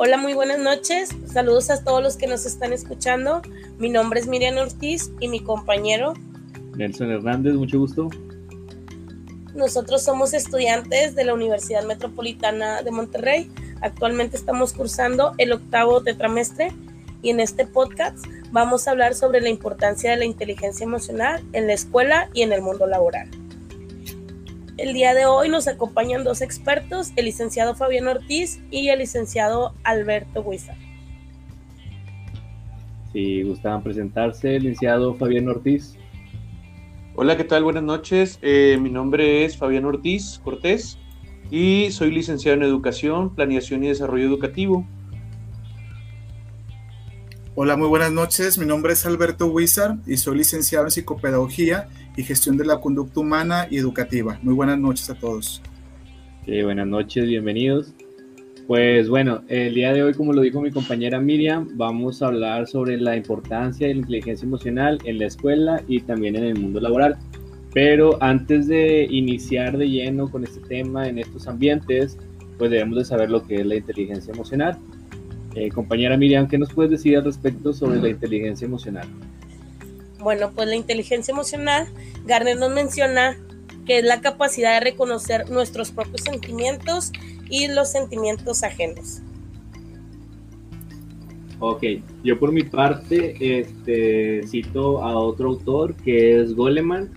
Hola, muy buenas noches. Saludos a todos los que nos están escuchando. Mi nombre es Miriam Ortiz y mi compañero Nelson Hernández, mucho gusto. Nosotros somos estudiantes de la Universidad Metropolitana de Monterrey. Actualmente estamos cursando el octavo tetramestre y en este podcast vamos a hablar sobre la importancia de la inteligencia emocional en la escuela y en el mundo laboral. El día de hoy nos acompañan dos expertos, el licenciado Fabián Ortiz y el licenciado Alberto Huiza. Si gustaban presentarse, licenciado Fabián Ortiz. Hola, ¿qué tal? Buenas noches. Eh, mi nombre es Fabián Ortiz Cortés y soy licenciado en Educación, Planeación y Desarrollo Educativo. Hola, muy buenas noches. Mi nombre es Alberto Huizar y soy licenciado en Psicopedagogía y Gestión de la Conducta Humana y Educativa. Muy buenas noches a todos. buenas noches, bienvenidos. Pues bueno, el día de hoy, como lo dijo mi compañera Miriam, vamos a hablar sobre la importancia de la inteligencia emocional en la escuela y también en el mundo laboral. Pero antes de iniciar de lleno con este tema en estos ambientes, pues debemos de saber lo que es la inteligencia emocional. Eh, compañera Miriam, ¿qué nos puedes decir al respecto sobre la inteligencia emocional? Bueno, pues la inteligencia emocional, Garner nos menciona que es la capacidad de reconocer nuestros propios sentimientos y los sentimientos ajenos. Ok, yo por mi parte este, cito a otro autor que es Goleman.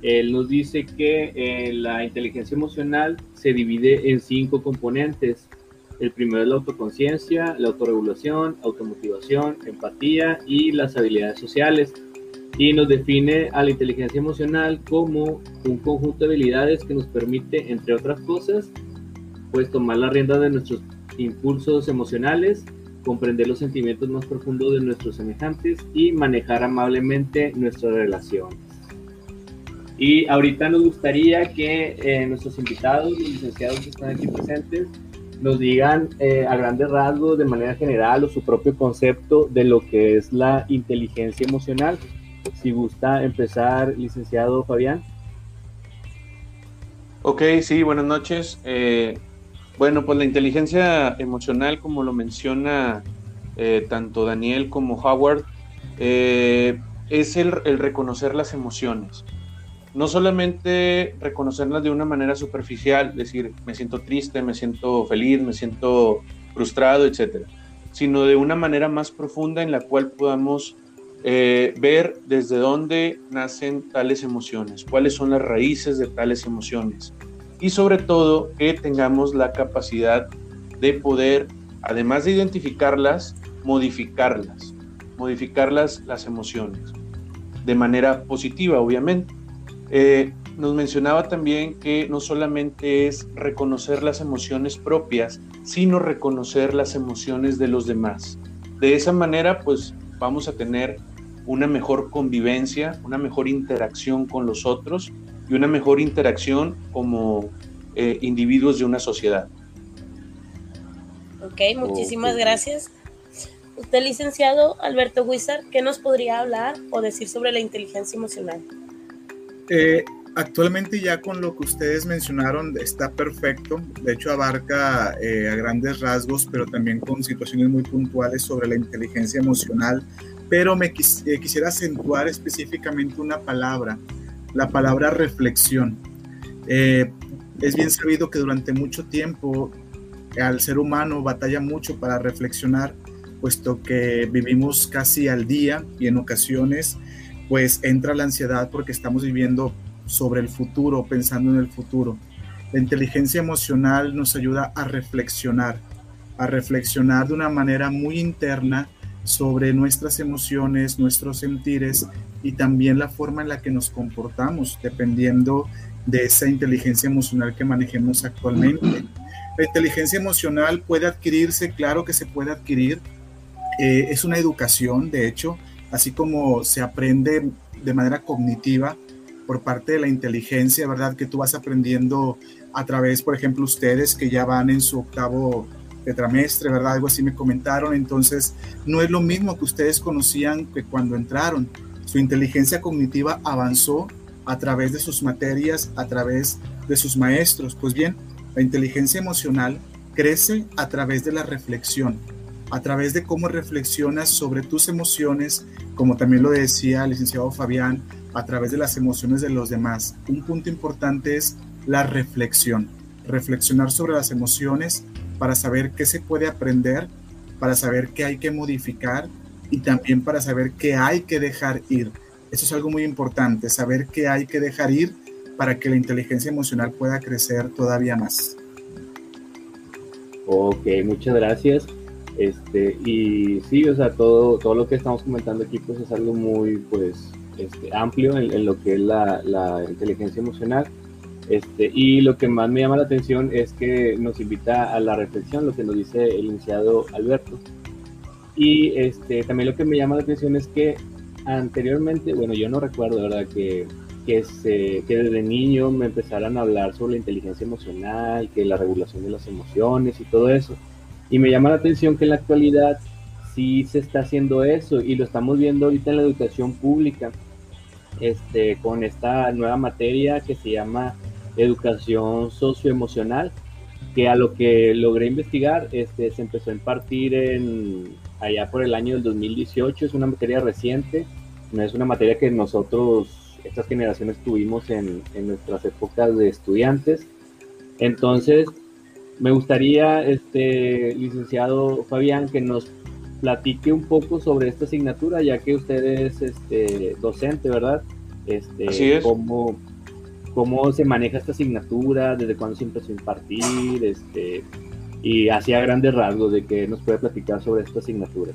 Él nos dice que eh, la inteligencia emocional se divide en cinco componentes el primero es la autoconciencia, la autorregulación, automotivación, empatía y las habilidades sociales. Y nos define a la inteligencia emocional como un conjunto de habilidades que nos permite, entre otras cosas, pues tomar la rienda de nuestros impulsos emocionales, comprender los sentimientos más profundos de nuestros semejantes y manejar amablemente nuestras relaciones. Y ahorita nos gustaría que eh, nuestros invitados, los licenciados que están aquí presentes, nos digan eh, a grandes rasgos, de manera general, o su propio concepto de lo que es la inteligencia emocional. Si gusta empezar, licenciado Fabián. Ok, sí, buenas noches. Eh, bueno, pues la inteligencia emocional, como lo menciona eh, tanto Daniel como Howard, es el reconocer las emociones no solamente reconocerlas de una manera superficial, decir, me siento triste, me siento feliz, me siento frustrado, etcétera, sino de una manera más profunda en la cual podamos eh, ver desde dónde nacen tales emociones, cuáles son las raíces de tales emociones y sobre todo que tengamos la capacidad de poder, además de identificarlas, modificarlas, modificarlas las emociones de manera positiva, obviamente. Eh, nos mencionaba también que no solamente es reconocer las emociones propias, sino reconocer las emociones de los demás. De esa manera, pues vamos a tener una mejor convivencia, una mejor interacción con los otros y una mejor interacción como eh, individuos de una sociedad. Ok, muchísimas gracias. Usted, licenciado Alberto Huizar, ¿qué nos podría hablar o decir sobre la inteligencia emocional? Eh, actualmente ya con lo que ustedes mencionaron está perfecto. De hecho abarca eh, a grandes rasgos, pero también con situaciones muy puntuales sobre la inteligencia emocional. Pero me eh, quisiera acentuar específicamente una palabra, la palabra reflexión. es bien sabido que durante mucho tiempo al ser humano batalla mucho para reflexionar, puesto que vivimos casi al día y en ocasiones pues entra la ansiedad porque estamos viviendo sobre el futuro, pensando en el futuro. La inteligencia emocional nos ayuda a reflexionar, a reflexionar de una manera muy interna sobre nuestras emociones, nuestros sentires y también la forma en la que nos comportamos, dependiendo de esa inteligencia emocional que manejemos actualmente. La inteligencia emocional puede adquirirse, claro que se puede adquirir, eh, es una educación, de hecho, así como se aprende de manera cognitiva por parte de la inteligencia, ¿verdad? Que tú vas aprendiendo a través, por ejemplo, ustedes que ya van en su octavo tetramestre, ¿verdad? Algo así me comentaron. Entonces, no es lo mismo que ustedes conocían que cuando entraron. Su inteligencia cognitiva avanzó a través de sus materias, a través de sus maestros. Pues bien, la inteligencia emocional crece a través de la reflexión, a través de cómo reflexionas sobre tus emociones, como también lo decía el licenciado Fabián, a través de las emociones de los demás. Un punto importante es la reflexión, reflexionar sobre las emociones para saber qué se puede aprender, para saber qué hay que modificar y también para saber qué hay que dejar ir. Eso es algo muy importante, saber qué hay que dejar ir para que la inteligencia emocional pueda crecer todavía más. Ok, muchas gracias. Este, y sí, o sea, todo, todo lo que estamos comentando aquí pues es algo muy pues este, amplio en, lo que es la, la, inteligencia emocional. Este, y lo que más me llama la atención es que nos invita a la reflexión, lo que nos dice el iniciado Alberto. Y este, también lo que me llama la atención es que anteriormente, bueno, yo no recuerdo, ¿verdad? Que, que, se, que desde niño me empezaran a hablar sobre la inteligencia emocional, que la regulación de las emociones y todo eso. Y me llama la atención que en la actualidad sí se está haciendo eso y lo estamos viendo ahorita en la educación pública, este, con esta nueva materia que se llama educación socioemocional, que a lo que logré investigar este, se empezó a impartir en, allá por el año del 2018, es una materia reciente, no es una materia que nosotros, estas generaciones tuvimos en, en nuestras épocas de estudiantes. Entonces, me gustaría, este, licenciado Fabián, que nos platique un poco sobre esta asignatura, ya que usted es este, docente, ¿verdad? Este, Así es. Cómo, cómo se maneja esta asignatura, desde cuándo se empezó a impartir, este, y hacia grandes rasgos de que nos puede platicar sobre esta asignatura.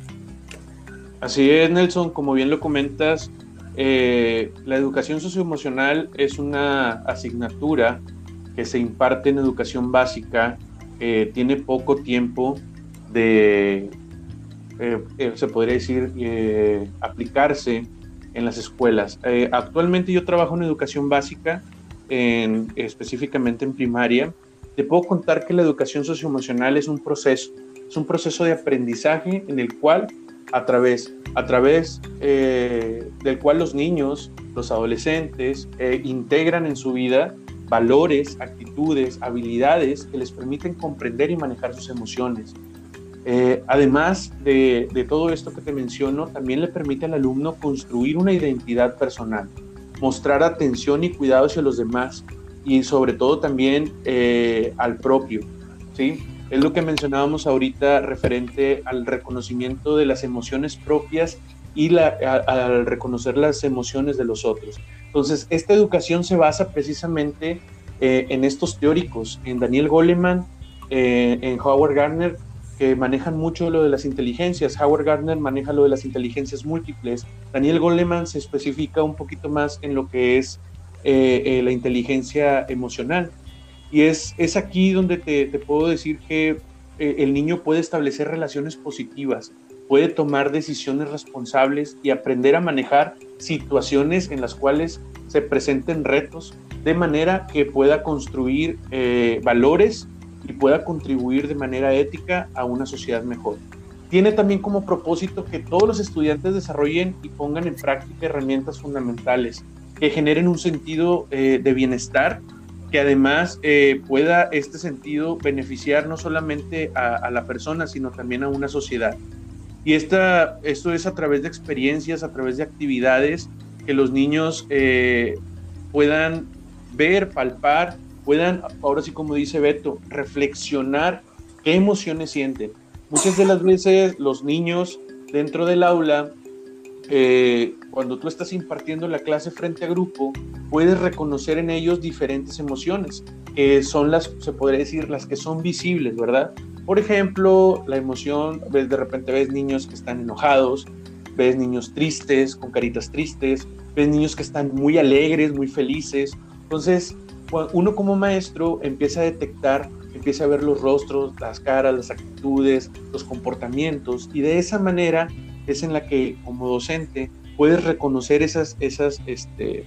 Así es, Nelson, como bien lo comentas, eh, la educación socioemocional es una asignatura que se imparte en educación básica, eh, tiene poco tiempo de eh, eh, se podría decir, aplicarse en las escuelas. actualmente yo trabajo en educación básica, en, específicamente en primaria. Te puedo contar que la educación socioemocional es un proceso, es un proceso de aprendizaje en el cual a través, a través del cual los niños, los adolescentes, integran en su vida valores, actitudes, habilidades que les permiten comprender y manejar sus emociones, eh, además de, todo esto que te menciono, también le permite al alumno construir una identidad personal, mostrar atención y cuidado hacia los demás y sobre todo también eh, al propio. ¿sí? Es lo que mencionábamos ahorita referente al reconocimiento de las emociones propias y al reconocer las emociones de los otros. Entonces, esta educación se basa precisamente eh, en estos teóricos, en Daniel Goleman, en Howard Gardner que manejan mucho lo de las inteligencias. Howard Gardner maneja lo de las inteligencias múltiples. Daniel Goleman se especifica un poquito más en lo que es eh, eh, la inteligencia emocional. Y es, es aquí donde te, puedo decir que eh, el niño puede establecer relaciones positivas, puede tomar decisiones responsables y aprender a manejar situaciones en las cuales se presenten retos de manera que pueda construir valores y pueda contribuir de manera ética a una sociedad mejor. Tiene también como propósito que todos los estudiantes desarrollen y pongan en práctica herramientas fundamentales que generen un sentido eh, de bienestar, que además eh, pueda este sentido beneficiar no solamente a, la persona, sino también a una sociedad. Y esta, esto es a través de experiencias, a través de actividades que los niños eh, puedan ver, palpar puedan, ahora sí como dice Beto, reflexionar qué emociones sienten. Muchas de las veces los niños dentro del aula, eh, cuando tú estás impartiendo la clase frente a grupo, puedes reconocer en ellos diferentes emociones, que son las, se podría decir, las que son visibles, ¿verdad? Por ejemplo, la emoción, de repente ves niños que están enojados, ves niños tristes, con caritas tristes, ves niños que están muy alegres, muy felices. Entonces, uno como maestro empieza a detectar, empieza a ver los rostros, las caras, las actitudes, los comportamientos y de esa manera es en la que como docente puedes reconocer esas, esas este,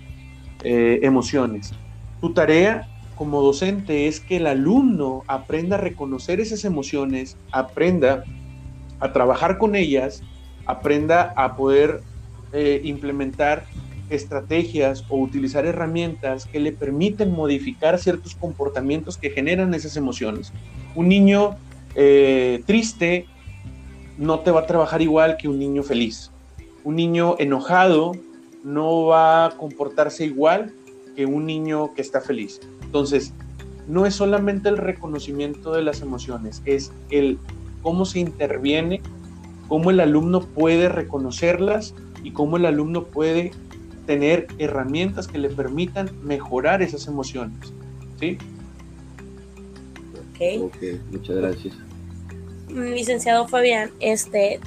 eh, emociones. Tu tarea como docente es que el alumno aprenda a reconocer esas emociones, aprenda a trabajar con ellas, aprenda a poder eh, implementar estrategias o utilizar herramientas que le permiten modificar ciertos comportamientos que generan esas emociones. Un niño eh, triste no te va a trabajar igual que un niño feliz. Un niño enojado no va a comportarse igual que un niño que está feliz. Entonces, no es solamente el reconocimiento de las emociones, es el cómo se interviene, cómo el alumno puede reconocerlas y cómo el alumno puede tener herramientas que le permitan mejorar esas emociones. ¿Sí? Ok, muchas gracias. Licenciado Fabián, este,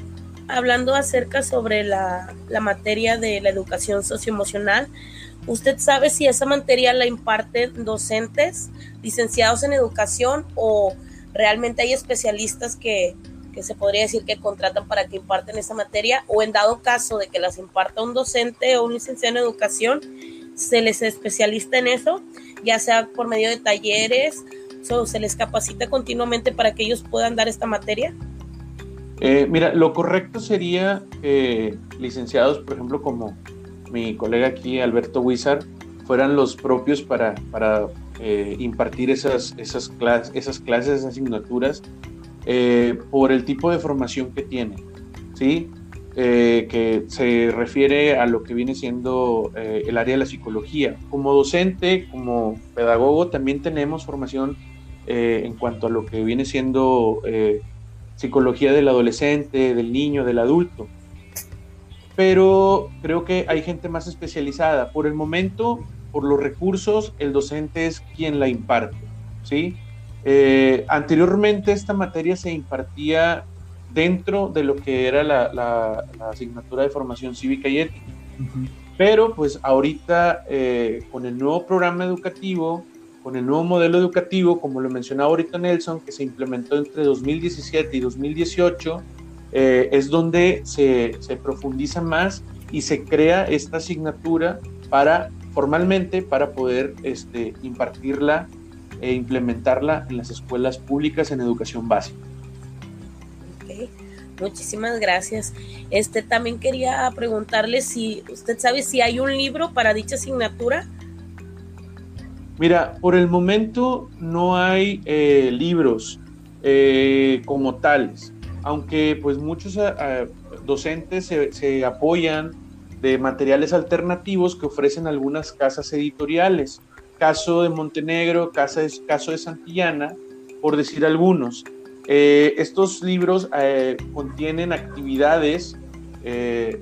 hablando acerca sobre la, la materia de la educación socioemocional, ¿usted sabe si esa materia la imparten docentes licenciados en educación o realmente hay especialistas que, que se podría decir que contratan para que imparten esa materia o en dado caso de que las imparta un docente o un licenciado en educación, se les especialista en eso, ya sea por medio de talleres, o se les capacita continuamente para que ellos puedan dar esta materia. Eh, mira, lo correcto sería que licenciados, por ejemplo, como mi colega aquí, Alberto Wizard, fueran los propios para, para eh, impartir esas, esas, clases, esas clases, esas asignaturas eh, por el tipo de formación que tiene, ¿sí? Eh, que se refiere a lo que viene siendo eh, el área de la psicología. Como docente, como pedagogo, también tenemos formación en cuanto a lo que viene siendo psicología del adolescente, del niño, del adulto. Pero creo que hay gente más especializada. Por el momento, por los recursos, el docente es quien la imparte, ¿sí? Eh, anteriormente esta materia se impartía dentro de lo que era la, asignatura de formación cívica y ética. Pero pues ahorita eh, con el nuevo programa educativo, con el nuevo modelo educativo, como lo mencionaba ahorita Nelson, que se implementó entre 2017 y 2018, eh, es donde se, se profundiza más y se crea esta asignatura para formalmente para poder este, impartirla e implementarla en las escuelas públicas en educación básica. Muchísimas gracias. Este también quería preguntarle si usted sabe si hay un libro para dicha asignatura. Mira, por el momento no hay eh, libros eh, como tales, aunque pues muchos eh, docentes se, apoyan de materiales alternativos que ofrecen algunas casas editoriales. Caso de Montenegro, caso de, caso de Santillana, por decir algunos. Eh, estos libros eh, contienen actividades, eh,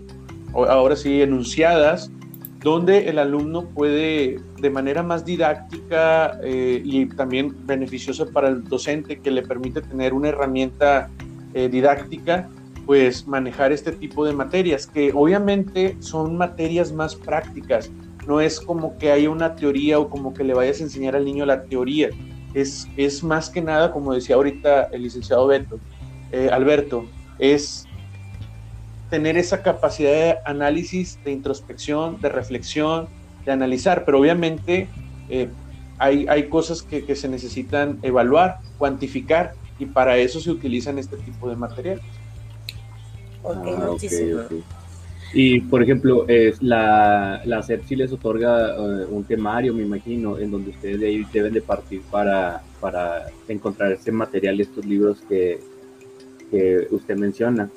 ahora sí, enunciadas, donde el alumno puede de manera más didáctica y también beneficiosa para el docente que le permite tener una herramienta didáctica pues manejar este tipo de materias, que obviamente son materias más prácticas, no es como que haya una teoría o como que le vayas a enseñar al niño la teoría, es, es más que nada, como decía ahorita el licenciado Beto, eh, Alberto, es tener esa capacidad de análisis, de introspección, de reflexión, de analizar, pero obviamente eh, hay, hay cosas que se necesitan evaluar, cuantificar, y para eso se utilizan este tipo de materiales. Ah, y por ejemplo, es la, la sí les otorga eh, un temario, me imagino, en donde ustedes de ahí deben de partir para, para encontrar este material, estos libros que, que usted menciona.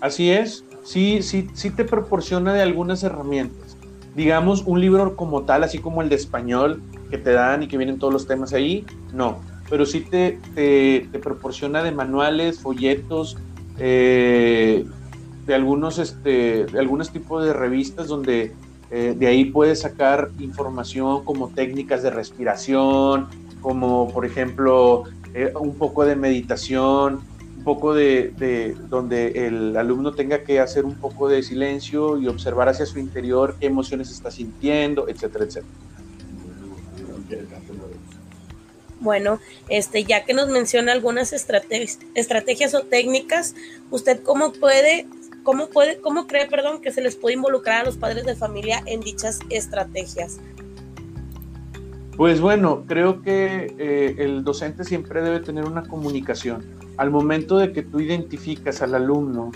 Así es, sí, sí, sí te proporciona de algunas herramientas. Digamos, un libro como tal, así como el de español que te dan y que vienen todos los temas ahí, no. Pero sí te, te, te proporciona de manuales, folletos, eh, de algunos, este, de algunos tipos de revistas donde eh, de ahí puedes sacar información como técnicas de respiración, como por ejemplo eh, un poco de meditación, un poco de, de, donde el alumno tenga que hacer un poco de silencio y observar hacia su interior qué emociones está sintiendo, etcétera, etcétera. Bueno, este, ya que nos menciona algunas estrategias, o técnicas, ¿usted cómo puede, cómo puede, cómo cree, perdón, que se les puede involucrar a los padres de familia en dichas estrategias? Pues bueno, creo que eh, el docente siempre debe tener una comunicación. Al momento de que tú identificas al alumno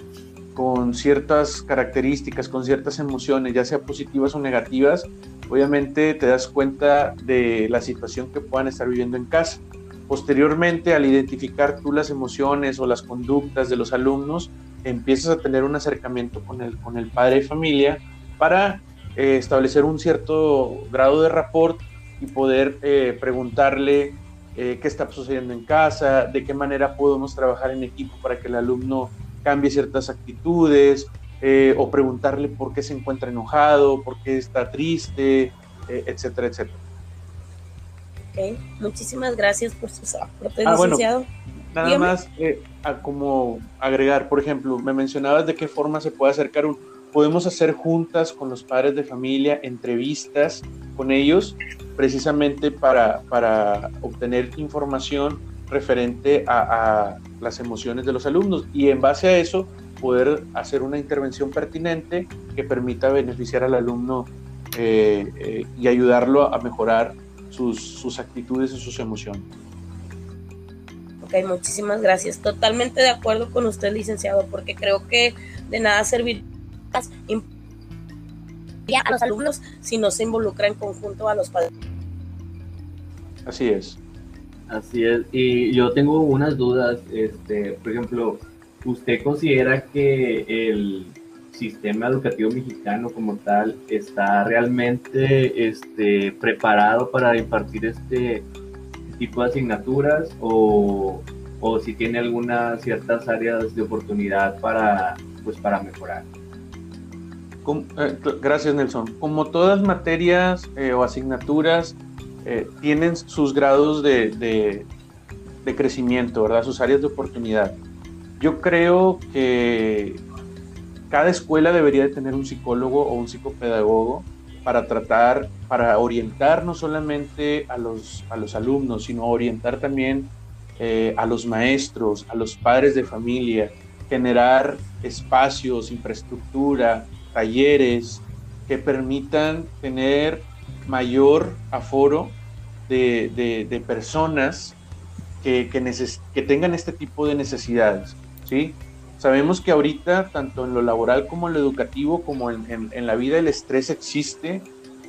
con ciertas características, con ciertas emociones, ya sea positivas o negativas, obviamente te das cuenta de la situación que puedan estar viviendo en casa. Posteriormente, al identificar tú las emociones o las conductas de los alumnos, empiezas a tener un acercamiento con el, con el padre de familia para eh, establecer un cierto grado de rapport y poder eh, preguntarle eh, qué está sucediendo en casa, de qué manera podemos trabajar en equipo para que el alumno cambie ciertas actitudes, o preguntarle por qué se encuentra enojado, por qué está triste, etcétera, etcétera. Ok, muchísimas gracias por sus aportes, ah, licenciado. nada más a como agregar, por ejemplo, me mencionabas de qué forma se puede acercar un podemos hacer juntas con los padres de familia entrevistas con ellos precisamente para, para obtener información referente a, las emociones de los alumnos y en base a eso poder hacer una intervención pertinente que permita beneficiar al alumno eh, eh, y ayudarlo a mejorar sus, sus actitudes y sus emociones. Ok, muchísimas gracias. Totalmente de acuerdo con usted, licenciado, porque creo que de nada servir a los alumnos si no se involucra en conjunto a los padres. Así es. Así es. Y yo tengo unas dudas. Este, por ejemplo, ¿usted considera que el sistema educativo mexicano como tal está realmente este, preparado para impartir este tipo de asignaturas o, o si tiene algunas ciertas áreas de oportunidad para, pues, para mejorar? Eh, gracias, Nelson. Como todas materias eh, o asignaturas eh, tienen sus grados de, crecimiento, ¿verdad? Sus áreas de oportunidad. Yo creo que cada escuela debería de tener un psicólogo o un psicopedagogo para tratar, para orientar no solamente a los, a los alumnos, sino orientar también a los maestros, a los padres de familia, generar espacios, infraestructura, talleres que permitan tener mayor aforo de, personas que, que, tengan este tipo de necesidades. ¿Sí? Sabemos que ahorita, tanto en lo laboral como en lo educativo, como en, la vida, el estrés existe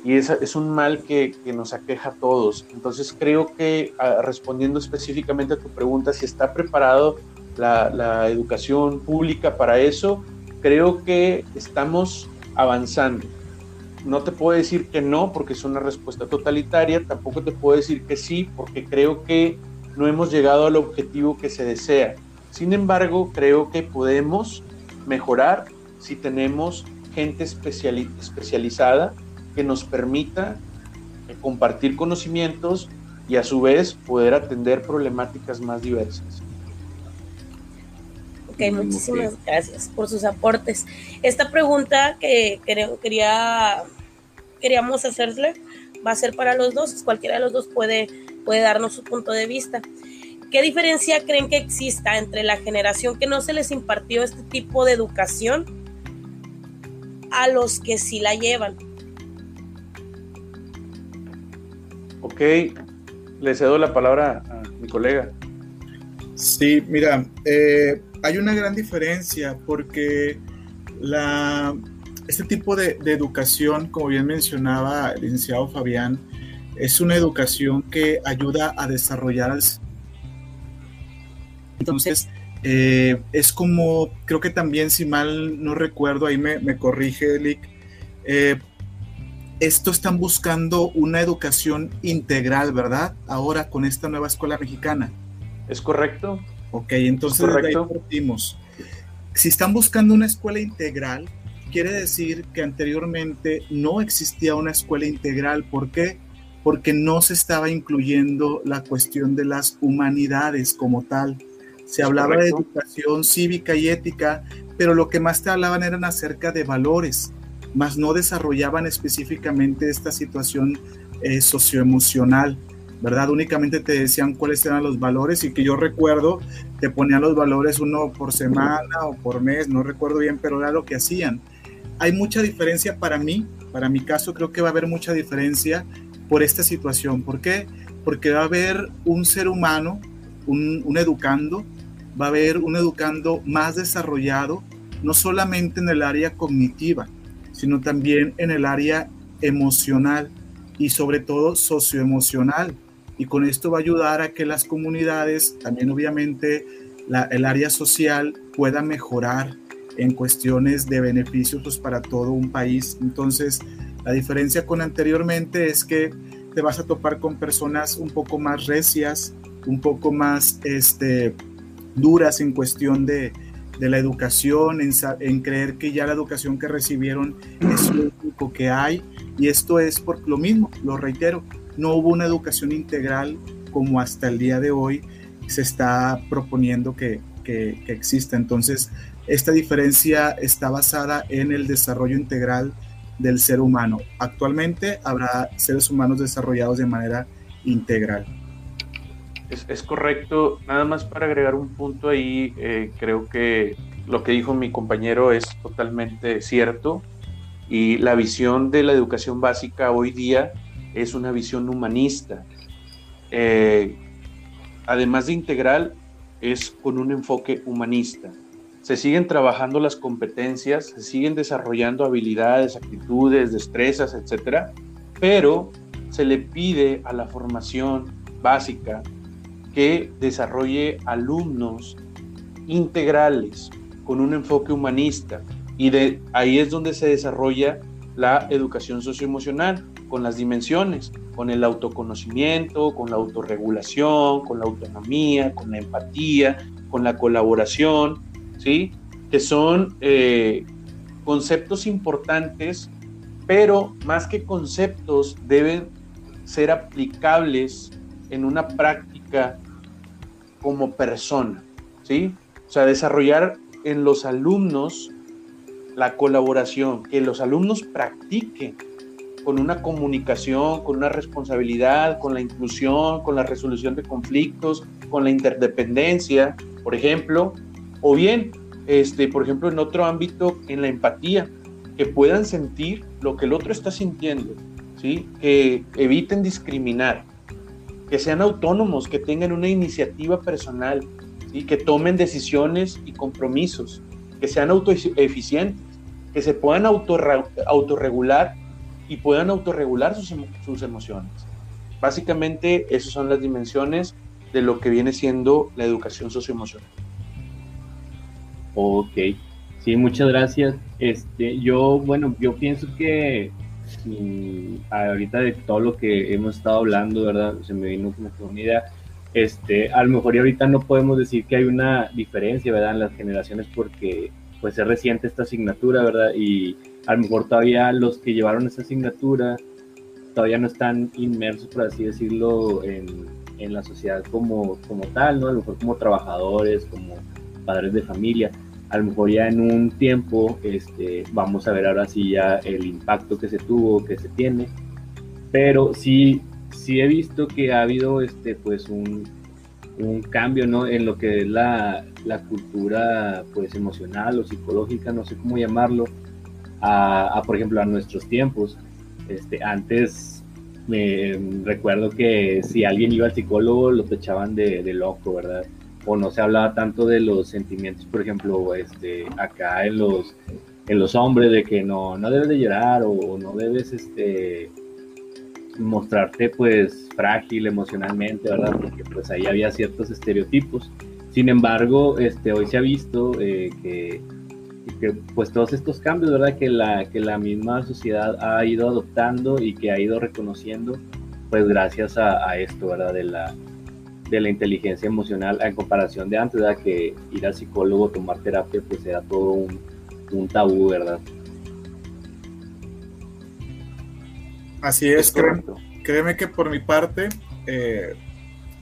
y es, es un mal que, nos aqueja a todos. Entonces creo que ah, respondiendo específicamente a tu pregunta, si está preparado la, la educación pública para eso, creo que estamos avanzando. No te puedo decir que no porque es una respuesta totalitaria, tampoco te puedo decir que sí porque creo que no hemos llegado al objetivo que se desea. Sin embargo, creo que podemos mejorar si tenemos gente especializada que nos permita eh, compartir conocimientos y a su vez poder atender problemáticas más diversas. Ok, muchísimas gracias por sus aportes. Esta pregunta que quería, queríamos hacerle va a ser para los dos, cualquiera de los dos puede, puede darnos su punto de vista. ¿Qué diferencia creen que exista entre la generación que no se les impartió este tipo de educación a los que sí la llevan? Ok, le cedo la palabra a mi colega. Sí, mira, eh, hay una gran diferencia porque la, este tipo de, educación, como bien mencionaba el licenciado Fabián, es una educación que ayuda a desarrollar al... Entonces, eh, es como, creo que también, si mal no recuerdo, ahí me, corrige Lick, eh, esto están buscando una educación integral, ¿verdad? Ahora con esta nueva escuela mexicana. ¿Es correcto? Ok, entonces ahí partimos. Si están buscando una escuela integral, quiere decir que anteriormente no existía una escuela integral. ¿Por qué? Porque no se estaba incluyendo la cuestión de las humanidades como tal. Se hablaba de educación cívica y ética, pero lo que más te hablaban eran acerca de valores, más no desarrollaban específicamente esta situación eh, socioemocional. ¿verdad? Únicamente te decían cuáles eran los valores y que yo recuerdo, te ponían los valores uno por semana o por mes, no recuerdo bien, pero era lo que hacían. Hay mucha diferencia para mí, para mi caso creo que va a haber mucha diferencia por esta situación. ¿Por qué? Porque va a haber un ser humano, un, un educando, va a haber un educando más desarrollado, no solamente en el área cognitiva, sino también en el área emocional y sobre todo socioemocional. Y con esto va a ayudar a que las comunidades, también obviamente el área social, pueda mejorar en cuestiones de beneficios pues, para todo un país. Entonces, la diferencia con anteriormente es que te vas a topar con personas un poco más recias, un poco más este, duras en cuestión de, de la educación, en, en, creer que ya la educación que recibieron es lo único que hay. Y esto es por lo mismo, lo reitero, no hubo una educación integral como hasta el día de hoy se está proponiendo que, que, que exista. Entonces, esta diferencia está basada en el desarrollo integral del ser humano. Actualmente habrá seres humanos desarrollados de manera integral. Es, correcto. Nada más para agregar un punto ahí, eh, creo que lo que dijo mi compañero es totalmente cierto y la visión de la educación básica hoy día es una visión humanista. Eh, además de integral, es con un enfoque humanista. Se siguen trabajando las competencias, se siguen desarrollando habilidades, actitudes, destrezas, etcétera, pero se le pide a la formación básica que desarrolle alumnos integrales con un enfoque humanista y de ahí es donde se desarrolla la educación socioemocional con las dimensiones, con el autoconocimiento, con la autorregulación, con la autonomía, con la empatía, con la colaboración, ¿sí? Que son eh, conceptos importantes, pero más que conceptos deben ser aplicables en una práctica como persona, ¿sí? O sea, desarrollar en los alumnos la colaboración, que los alumnos practiquen con una comunicación, con una responsabilidad, con la inclusión, con la resolución de conflictos, con la interdependencia, por ejemplo, o bien, este, por ejemplo, en otro ámbito, en la empatía, que puedan sentir lo que el otro está sintiendo, ¿sí? que eviten discriminar, que sean autónomos, que tengan una iniciativa personal, y que tomen decisiones y compromisos, que sean autoeficientes, que se puedan autorregular y puedan autorregular sus, sus emociones. Básicamente, esas son las dimensiones de lo que viene siendo la educación socioemocional. Ok, sí, muchas gracias. Este, yo, bueno, yo pienso que ahorita de todo lo que hemos estado hablando, ¿verdad? Se me vino como una idea. Este, a lo mejor ahorita no podemos decir que hay una diferencia, ¿verdad? En las generaciones porque pues es reciente esta asignatura, ¿verdad? Y a lo mejor todavía los que llevaron esa asignatura todavía no están inmersos, por así decirlo, en, en la sociedad como, como tal, ¿no? A lo mejor como trabajadores, como padres de familia a lo mejor ya en un tiempo este, vamos a ver ahora sí ya el impacto que se tuvo, que se tiene, pero sí, sí he visto que ha habido este, pues un, un cambio ¿no? en lo que es la, la, cultura pues emocional o psicológica, no sé cómo llamarlo, a, por ejemplo a nuestros tiempos. Este, antes me recuerdo que si alguien iba al psicólogo lo echaban de, de loco, ¿verdad? O no se hablaba tanto de los sentimientos, por ejemplo, este, acá en los, en los hombres, de que no, no debes de llorar o no debes este, mostrarte pues frágil emocionalmente, ¿verdad? Porque pues ahí había ciertos estereotipos. Sin embargo, este, hoy se ha visto eh, que, pues todos estos cambios, ¿verdad? Que la, que la misma sociedad ha ido adoptando y que ha ido reconociendo, pues gracias a, a esto, ¿verdad? De la, de la inteligencia emocional en comparación de antes, ¿verdad? que ir al psicólogo, tomar terapia, pues era todo un, un tabú, ¿verdad? Así es, créeme, que por mi parte, eh,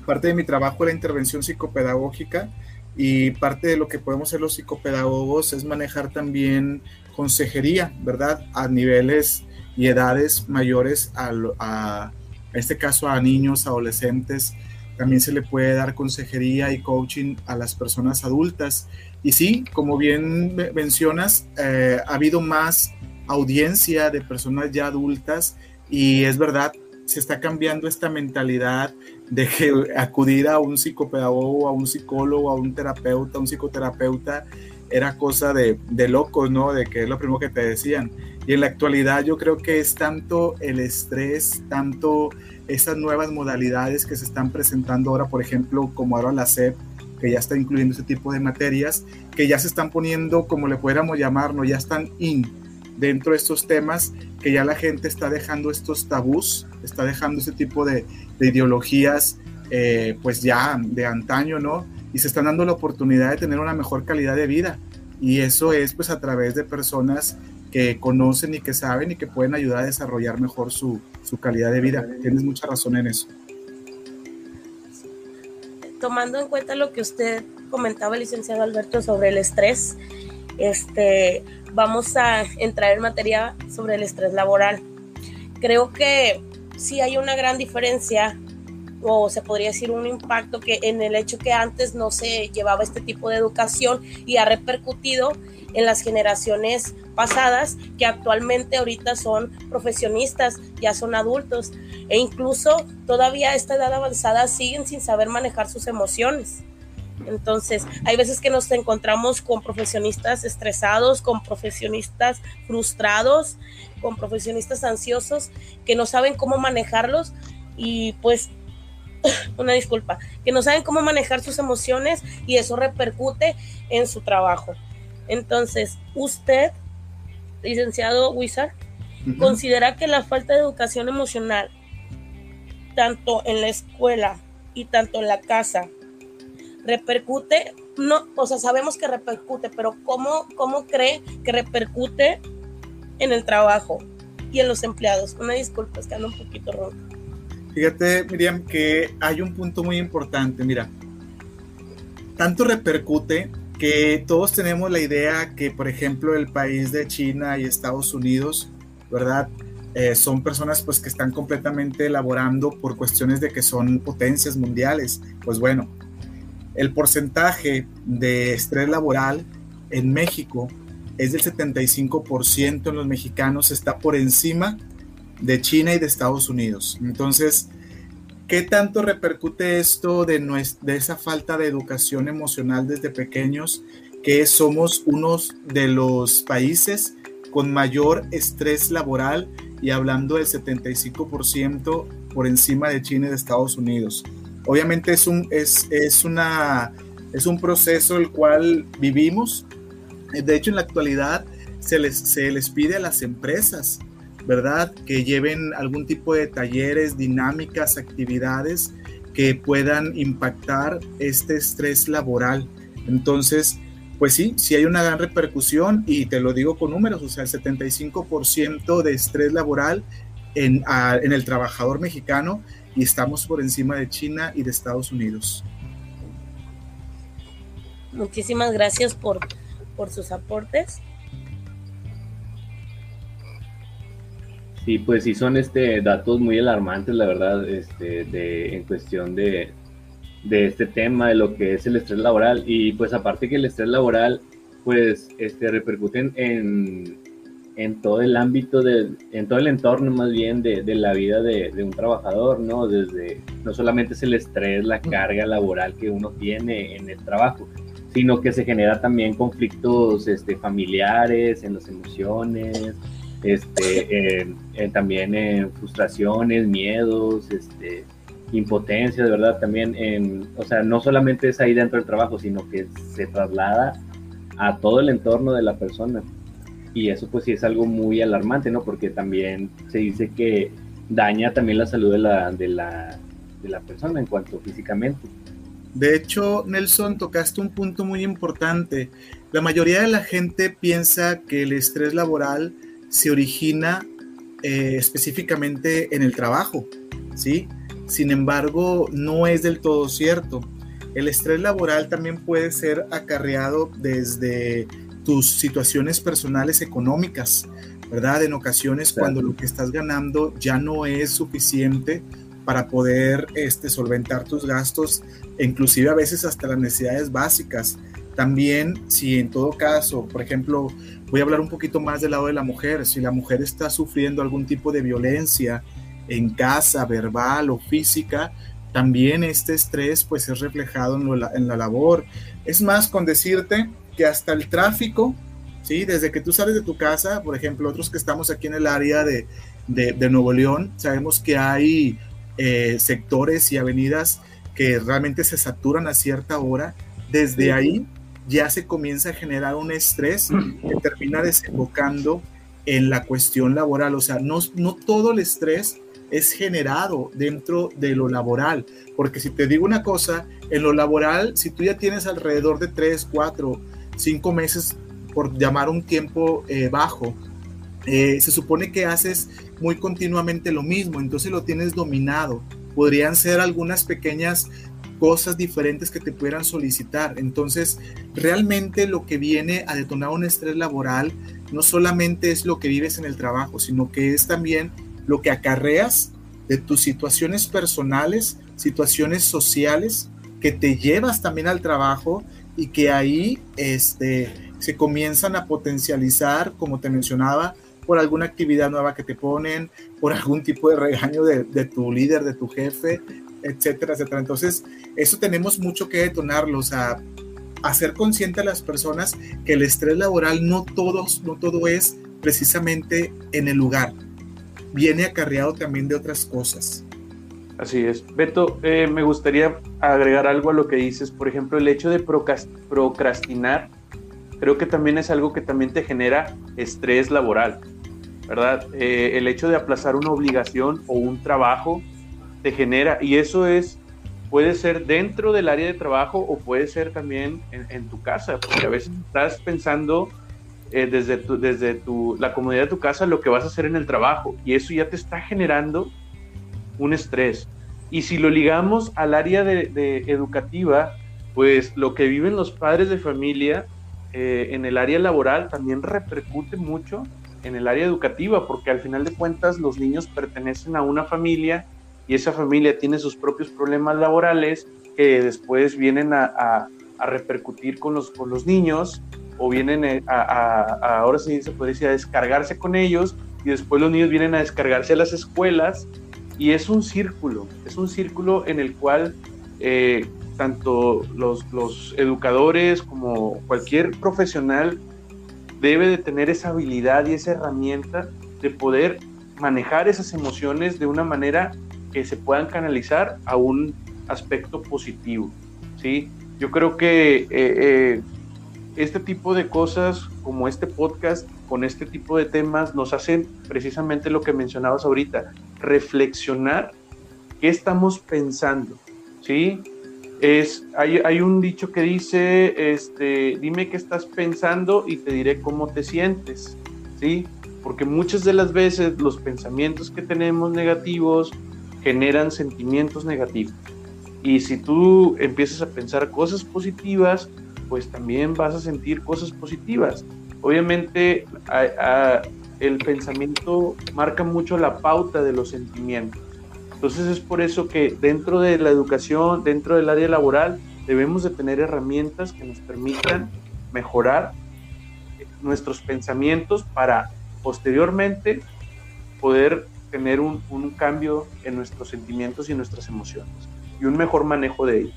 parte de mi trabajo es la intervención psicopedagógica y parte de lo que podemos hacer los psicopedagogos es manejar también consejería, ¿verdad? A niveles y edades mayores, a, a este caso a niños, adolescentes, también se le puede dar consejería y coaching a las personas adultas. Y sí, como bien mencionas, eh, ha habido más audiencia de personas ya adultas y es verdad, se está cambiando esta mentalidad de que acudir a un psicopedagogo, a un psicólogo, a un terapeuta, a un psicoterapeuta era cosa de, de locos, ¿no? De que es lo primero que te decían. Y en la actualidad yo creo que es tanto el estrés, tanto esas nuevas modalidades que se están presentando ahora, por ejemplo, como ahora la SEP, que ya está incluyendo ese tipo de materias, que ya se están poniendo, como le pudiéramos llamar, ¿no? ya están in dentro de estos temas, que ya la gente está dejando estos tabús, está dejando ese tipo de, de ideologías, eh, pues ya de antaño, ¿no? Y se están dando la oportunidad de tener una mejor calidad de vida. Y eso es pues a través de personas que conocen y que saben y que pueden ayudar a desarrollar mejor su, su calidad de vida. Tienes mucha razón en eso. Tomando en cuenta lo que usted comentaba, licenciado Alberto, sobre el estrés, este, vamos a entrar en materia sobre el estrés laboral. Creo que sí hay una gran diferencia o se podría decir un impacto que en el hecho que antes no se llevaba este tipo de educación y ha repercutido en las generaciones pasadas que actualmente ahorita son profesionistas, ya son adultos e incluso todavía a esta edad avanzada siguen sin saber manejar sus emociones. Entonces, hay veces que nos encontramos con profesionistas estresados, con profesionistas frustrados, con profesionistas ansiosos que no saben cómo manejarlos y pues una disculpa, que no saben cómo manejar sus emociones y eso repercute en su trabajo. Entonces, usted, licenciado Wizard, considera que la falta de educación emocional, tanto en la escuela y tanto en la casa, repercute, no, o sea, sabemos que repercute, pero ¿cómo, cómo cree que repercute en el trabajo y en los empleados? Una disculpa, es que ando un poquito ronca. Fíjate, Miriam, que hay un punto muy importante. Mira, tanto repercute todos tenemos la idea que, por ejemplo, el país de China y Estados Unidos, ¿verdad? Eh, son personas pues que están completamente elaborando por cuestiones de que son potencias mundiales. Pues bueno, el porcentaje de estrés laboral en México es del 75% en los mexicanos, está por encima de China y de Estados Unidos. Entonces, ¿qué tanto repercute esto de, esa falta de educación emocional desde pequeños? Que somos unos de los países con mayor estrés laboral y hablando del 75% por encima de China y de Estados Unidos. Obviamente es un, proceso el cual vivimos. De hecho, en la actualidad se les pide a las empresas ¿verdad? Que lleven algún tipo de talleres, dinámicas, actividades que puedan impactar este estrés laboral. Entonces, pues sí, sí hay una gran repercusión y te lo digo con números, o sea, el 75% de estrés laboral en, el trabajador mexicano y estamos por encima de China y de Estados Unidos. Muchísimas gracias por sus aportes. Sí, pues sí son este datos muy alarmantes, la verdad, este, de, en cuestión de, de este tema, de lo que es el estrés laboral. Y pues aparte que el estrés laboral, pues este, repercute en, en todo el ámbito, de, en todo el entorno más bien de, de la vida de, de, un trabajador, ¿no? Desde, no solamente es el estrés, la carga laboral que uno tiene en el trabajo, sino que se genera también conflictos este, familiares, en las emociones, este, también en frustraciones, miedos, este, impotencia, de verdad, también en, o sea, no solamente es ahí dentro del trabajo, sino que se traslada a todo el entorno de la persona. Y eso pues sí es algo muy alarmante, ¿no? Porque también se dice que daña también la salud de la, de la, de la persona en cuanto físicamente. De hecho, Nelson, tocaste un punto muy importante. La mayoría de la gente piensa que el estrés laboral se origina eh, específicamente en el trabajo, ¿sí? Sin embargo, no es del todo cierto. El estrés laboral también puede ser acarreado desde tus situaciones personales económicas, ¿verdad? En ocasiones cuando lo que estás ganando ya no es suficiente para poder este, solventar tus gastos, inclusive a veces hasta las necesidades básicas. También, si en todo caso, por ejemplo, voy a hablar un poquito más del lado de la mujer, si la mujer está sufriendo algún tipo de violencia en casa, verbal o física, también este estrés pues es reflejado en, la, en la labor. Es más, con decirte que hasta el tráfico, ¿sí? Desde que tú sales de tu casa, por ejemplo, otros que estamos aquí en el área de, de, Nuevo León, sabemos que hay eh, sectores y avenidas que realmente se saturan a cierta hora. Desde ahí ya se comienza a generar un estrés que termina desembocando en la cuestión laboral. O sea, no, no todo el estrés es generado dentro de lo laboral. Porque si te digo una cosa, en lo laboral, si tú ya tienes alrededor de 3, 4, 5 meses, por llamar un tiempo eh, bajo, eh, se supone que haces muy continuamente lo mismo, entonces lo tienes dominado. Podrían ser algunas pequeñas cosas diferentes que te pudieran solicitar. Entonces, realmente lo que viene a detonar un estrés laboral no solamente es lo que vives en el trabajo, sino que es también lo que acarreas de tus situaciones personales, situaciones sociales que te llevas también al trabajo y que ahí este, se comienzan a potencializar, como te mencionaba, por alguna actividad nueva que te ponen, por algún tipo de regaño de, de tu líder, de tu jefe, etcétera, etcétera. Entonces, eso tenemos mucho que detonarlo, o sea, hacer consciente a las personas que el estrés laboral no, todos, no todo es precisamente en el lugar, viene acarreado también de otras cosas. Así es. Beto, eh, me gustaría agregar algo a lo que dices. Por ejemplo, el hecho de procrastinar, creo que también es algo que también te genera estrés laboral, ¿verdad? Eh, el hecho de aplazar una obligación o un trabajo te genera, y eso es, puede ser dentro del área de trabajo o puede ser también en, tu casa, porque a veces estás pensando eh, desde, tu, desde tu, la comodidad de tu casa lo que vas a hacer en el trabajo, y eso ya te está generando un estrés. Y si lo ligamos al área de, educativa, pues lo que viven los padres de familia eh, en el área laboral también repercute mucho en el área educativa, porque al final de cuentas los niños pertenecen a una familia y esa familia tiene sus propios problemas laborales que después vienen a, repercutir con los, con los niños o vienen eh, a, ahora sí se puede decir, a descargarse con ellos y después los niños vienen a descargarse a las escuelas y es un círculo, es un círculo en el cual eh, tanto los, los, educadores como cualquier profesional debe de tener esa habilidad y esa herramienta de poder manejar esas emociones de una manera que se puedan canalizar a un aspecto positivo. ¿sí? Yo creo que eh, eh, este tipo de cosas, como este podcast, con este tipo de temas, nos hacen precisamente lo que mencionabas ahorita, reflexionar qué estamos pensando, ¿sí? Es, hay, hay, un dicho que dice, este, dime qué estás pensando y te diré cómo te sientes, ¿sí? Porque muchas de las veces los pensamientos que tenemos negativos generan sentimientos negativos. Y si tú empiezas a pensar cosas positivas, pues también vas a sentir cosas positivas. Obviamente el pensamiento marca mucho la pauta de los sentimientos. Entonces es por eso que dentro de la educación, dentro del área laboral, debemos de tener herramientas que nos permitan mejorar nuestros pensamientos para posteriormente poder tener un, cambio en nuestros sentimientos y nuestras emociones y un mejor manejo de ellos.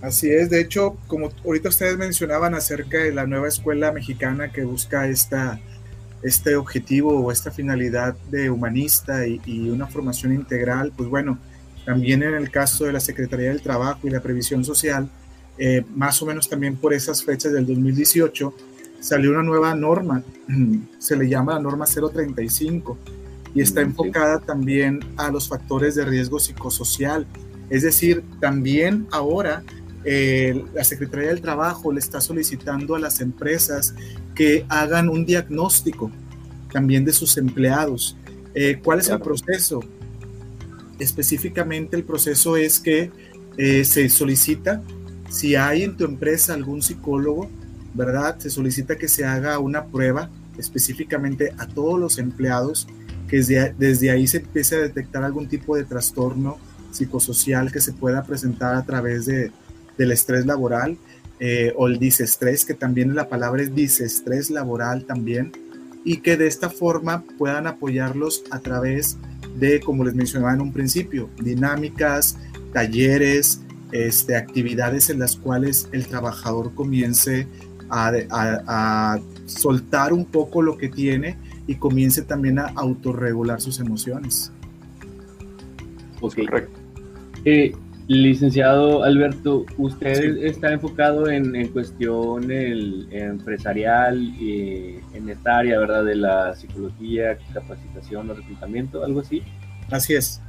Así es, de hecho, como ahorita ustedes mencionaban acerca de la nueva escuela mexicana que busca esta, este objetivo o esta finalidad de humanista y, una formación integral, pues bueno, también en el caso de la Secretaría del Trabajo y la Previsión Social, eh, más o menos también por esas fechas del 2018, salió una nueva norma, se le llama la norma 035 y está enfocada también a los factores de riesgo psicosocial. Es decir, también ahora eh, la Secretaría del Trabajo le está solicitando a las empresas que hagan un diagnóstico también de sus empleados. Eh, ¿Cuál es el proceso? Específicamente el proceso es que eh, se solicita, si hay en tu empresa algún psicólogo, ¿verdad? Se solicita que se haga una prueba específicamente a todos los empleados, que desde, ahí se empiece a detectar algún tipo de trastorno psicosocial que se pueda presentar a través de, del estrés laboral eh, o el disestrés, que también la palabra es disestrés laboral también, y que de esta forma puedan apoyarlos a través de, como les mencionaba en un principio, dinámicas, talleres, este, actividades en las cuales el trabajador comience a, soltar un poco lo que tiene y comience también a autorregular sus emociones. Ok. Eh, licenciado Alberto, usted está enfocado en, en cuestión el, empresarial y en esta área, ¿verdad? De la psicología, capacitación o reclutamiento, algo así. Así es.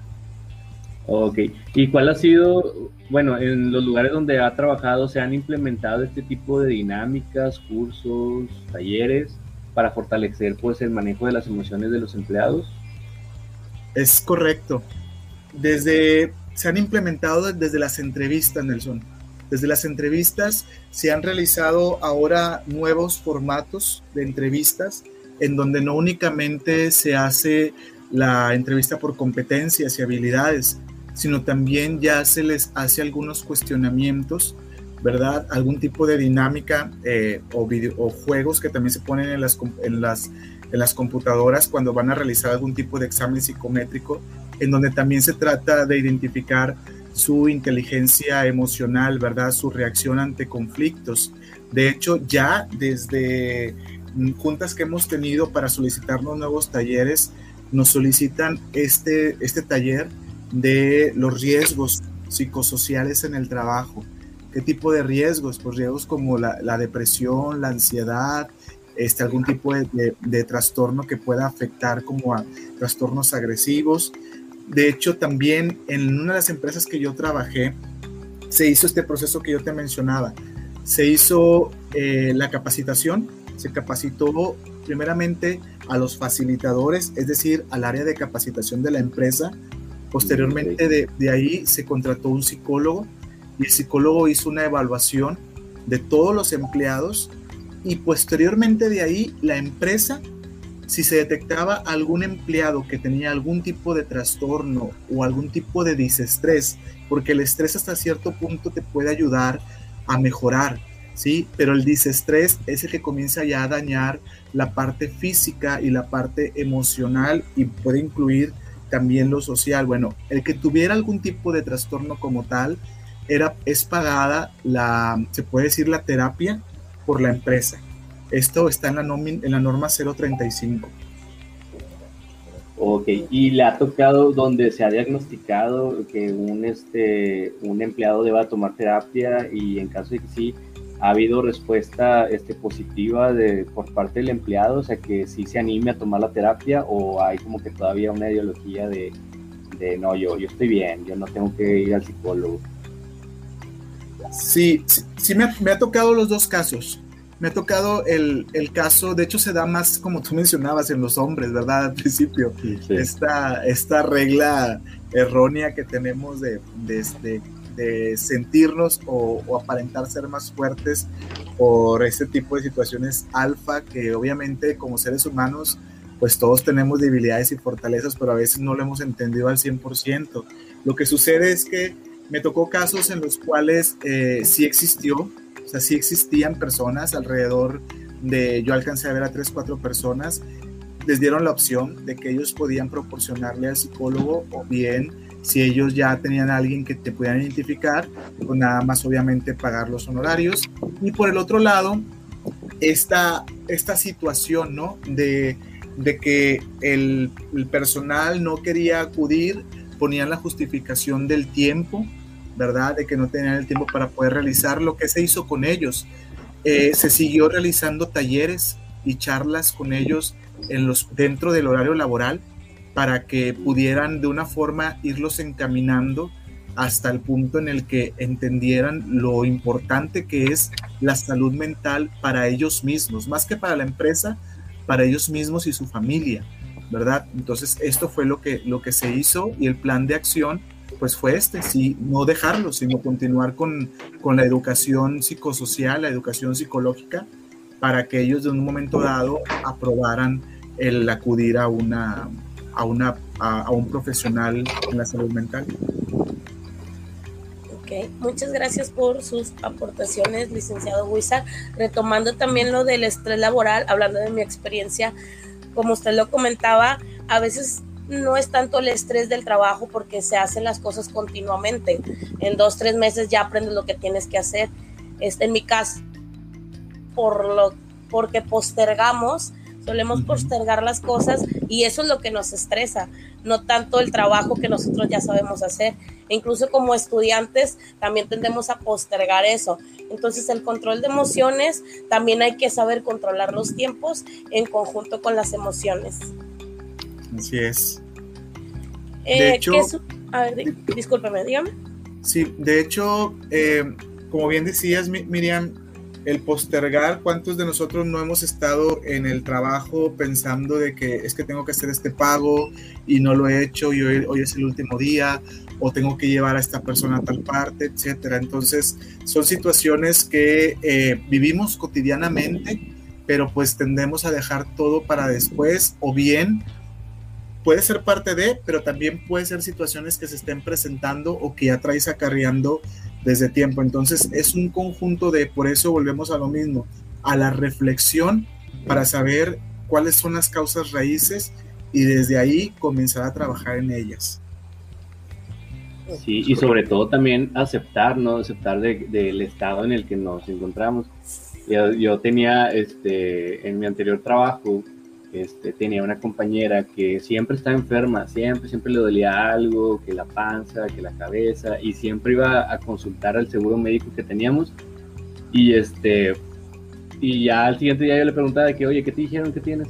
Ok. ¿Y cuál ha sido, bueno, en los lugares donde ha trabajado, se han implementado este tipo de dinámicas, cursos, talleres para fortalecer pues el manejo de las emociones de los empleados? Es correcto. Desde, se han implementado desde las entrevistas, Nelson. Desde las entrevistas se han realizado ahora nuevos formatos de entrevistas en donde no únicamente se hace la entrevista por competencias y habilidades, sino también ya se les hace algunos cuestionamientos, ¿verdad? Algún tipo de dinámica eh, o, o, juegos que también se ponen en las, en, las, en las computadoras cuando van a realizar algún tipo de examen psicométrico, en donde también se trata de identificar su inteligencia emocional, ¿verdad? Su reacción ante conflictos. De hecho, ya desde juntas que hemos tenido para solicitarnos nuevos talleres, nos solicitan este, este taller de los riesgos psicosociales en el trabajo. ¿Qué tipo de riesgos? Pues riesgos como la, depresión, la ansiedad, este, algún tipo de, de, trastorno que pueda afectar como a trastornos agresivos. De hecho, también en una de las empresas que yo trabajé, se hizo este proceso que yo te mencionaba. Se hizo eh, la capacitación, se capacitó primeramente a los facilitadores, es decir, al área de capacitación de la empresa, Posteriormente de, ahí se contrató un psicólogo y el psicólogo hizo una evaluación de todos los empleados y posteriormente de ahí la empresa, si se detectaba algún empleado que tenía algún tipo de trastorno o algún tipo de disestrés, porque el estrés hasta cierto punto te puede ayudar a mejorar, ¿sí? Pero el disestrés es el que comienza ya a dañar la parte física y la parte emocional y puede incluir también lo social. Bueno, el que tuviera algún tipo de trastorno como tal, era, es pagada la, se puede decir, la terapia por la empresa. Esto está en la, en la norma 035. Ok, y le ha tocado donde se ha diagnosticado que un, este, un empleado deba tomar terapia y en caso de que sí, ha habido respuesta este, positiva de, por parte del empleado, o sea, que sí se anime a tomar la terapia o hay como que todavía una ideología de, de no, yo, yo estoy bien, yo no tengo que ir al psicólogo. Sí, sí, me, ha, me, ha, tocado los dos casos. Me ha tocado el, el, caso, de hecho se da más como tú mencionabas en los hombres, ¿verdad? Al principio, Esta, esta regla errónea que tenemos de, de, de de sentirnos o, aparentar ser más fuertes por este tipo de situaciones alfa que obviamente como seres humanos pues todos tenemos debilidades y fortalezas, pero a veces no lo hemos entendido al 100%. Lo que sucede es que me tocó casos en los cuales eh, sí existió, o sea, sí existían personas alrededor de, yo alcancé a ver a tres, cuatro personas, les dieron la opción de que ellos podían proporcionarle al psicólogo o bien si ellos ya tenían alguien que te pudieran identificar, pues nada más obviamente pagar los honorarios. Y por el otro lado, esta, esta situación, ¿no? De, de que el, personal no quería acudir, ponían la justificación del tiempo, ¿verdad? De que no tenían el tiempo para poder realizar lo que se hizo con ellos. Eh, se siguió realizando talleres y charlas con ellos en los, dentro del horario laboral para que pudieran de una forma irlos encaminando hasta el punto en el que entendieran lo importante que es la salud mental para ellos mismos, más que para la empresa, para ellos mismos y su familia, ¿verdad? Entonces, esto fue lo que, lo que se hizo y el plan de acción, pues fue este, sí, no dejarlo, sino continuar con, con la educación psicosocial, la educación psicológica, para que ellos de un momento dado aprobaran el acudir a una, a, una, a, un profesional en la salud mental. Ok, muchas gracias por sus aportaciones, licenciado Huiza. Retomando también lo del estrés laboral, hablando de mi experiencia, como usted lo comentaba, a veces no es tanto el estrés del trabajo porque se hacen las cosas continuamente. En dos, tres meses ya aprendes lo que tienes que hacer. Este, en mi caso, por lo porque postergamos, solemos postergar las cosas y eso es lo que nos estresa, no tanto el trabajo que nosotros ya sabemos hacer. E incluso como estudiantes también tendemos a postergar eso. Entonces el control de emociones, también hay que saber controlar los tiempos en conjunto con las emociones. Así es. Eh, de hecho, a ver, discúlpeme, dígame. Sí, de hecho, eh, como bien decías, Miriam, el postergar, ¿cuántos de nosotros no hemos estado en el trabajo pensando de que es que tengo que hacer este pago y no lo he hecho y hoy, es el último día o tengo que llevar a esta persona a tal parte, etcétera? Entonces, son situaciones que eh, vivimos cotidianamente, pero pues tendemos a dejar todo para después o bien puede ser parte de, pero también puede ser situaciones que se estén presentando o que ya traes acarreando desde tiempo. Entonces es un conjunto de, por eso volvemos a lo mismo, a la reflexión para saber cuáles son las causas raíces y desde ahí comenzar a trabajar en ellas. Sí, y sobre todo también aceptar, ¿no? Aceptar del estado en el que nos encontramos. Yo, yo tenía, este, en mi anterior trabajo, este, tenía una compañera que siempre estaba enferma, siempre, siempre le dolía algo, que la panza, que la cabeza, y siempre iba a consultar al seguro médico que teníamos. Y este, y ya al siguiente día yo le preguntaba que, oye, ¿qué te dijeron que tienes?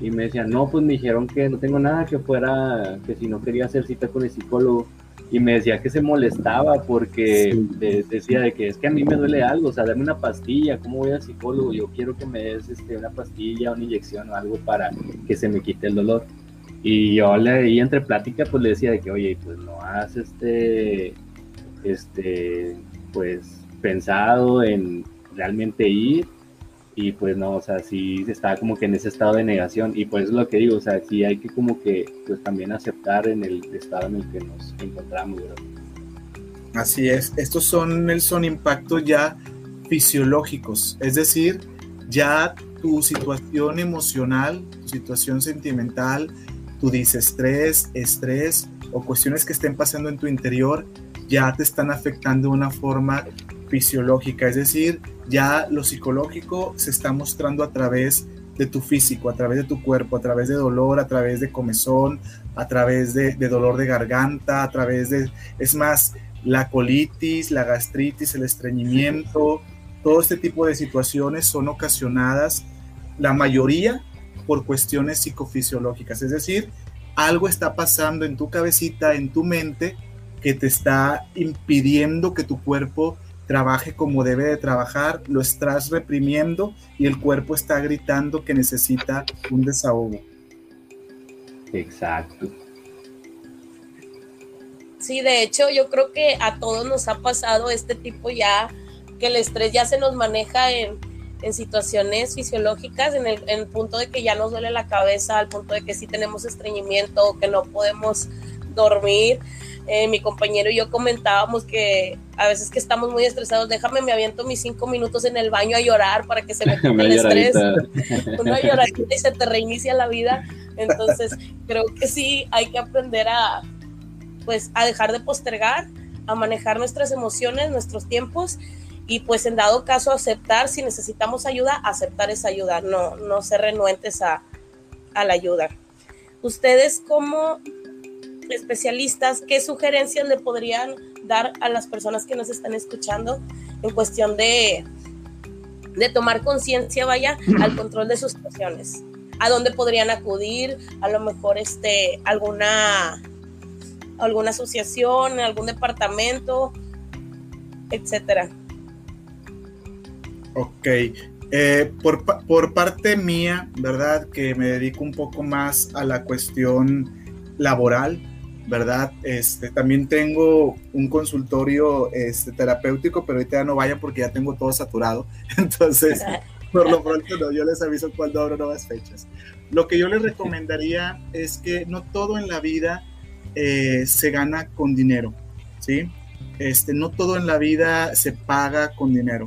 Y me decían, no, pues me dijeron que no tengo nada, que fuera, que si no quería hacer cita con el psicólogo y me decía que se molestaba porque decía de que es que a mí me duele algo, o sea, dame una pastilla, ¿cómo voy al psicólogo? Yo quiero que me des este, una pastilla, una inyección o algo para que se me quite el dolor. Y yo le y entre plática pues le decía de que, oye, pues no has este, este, pues pensado en realmente ir y pues no, o sea, sí estaba como que en ese estado de negación y pues es lo que digo, o sea, sí hay que como que pues también aceptar en el estado en el que nos encontramos, Así es, estos son, son impactos ya fisiológicos, es decir, ya tu situación emocional, tu situación sentimental, tu disestrés, estrés o cuestiones que estén pasando en tu interior ya te están afectando de una forma fisiológica, es decir, ya lo psicológico se está mostrando a través de tu físico, a través de tu cuerpo, a través de dolor, a través de comezón, a través de, dolor de garganta, a través de, es más, la colitis, la gastritis, el estreñimiento, todo este tipo de situaciones son ocasionadas, la mayoría, por cuestiones psicofisiológicas, es decir, algo está pasando en tu cabecita, en tu mente, que te está impidiendo que tu cuerpo trabaje como debe de trabajar, lo estás reprimiendo y el cuerpo está gritando que necesita un desahogo. Exacto. Sí, de hecho yo creo que a todos nos ha pasado este tipo ya, que el estrés ya se nos maneja en, situaciones fisiológicas, en el, en el, punto de que ya nos duele la cabeza, al punto de que sí tenemos estreñimiento, que no podemos dormir. Eh, mi compañero y yo comentábamos que a veces que estamos muy estresados, déjame, me aviento mis cinco minutos en el baño a llorar para que se me quite el estrés. Una lloradita y se te reinicia la vida. Entonces, creo que sí hay que aprender a, pues, a dejar de postergar, a manejar nuestras emociones, nuestros tiempos y pues en dado caso aceptar, si necesitamos ayuda, aceptar esa ayuda, no, no ser renuentes a, a la ayuda. ¿Ustedes cómo especialistas, ¿qué sugerencias le podrían dar a las personas que nos están escuchando en cuestión de, de tomar conciencia, vaya, al control de sus situaciones? ¿A dónde podrían acudir? A lo mejor este, alguna, alguna asociación, algún departamento, etcétera. Ok, eh, por, por, parte mía, ¿verdad? Que me dedico un poco más a la cuestión laboral, ¿verdad? Este, también tengo un consultorio este, terapéutico, pero ahorita ya no vaya porque ya tengo todo saturado. Entonces, por lo pronto no, yo les aviso cuando abro nuevas fechas. Lo que yo les recomendaría es que no todo en la vida eh, se gana con dinero, ¿sí? Este, no todo en la vida se paga con dinero.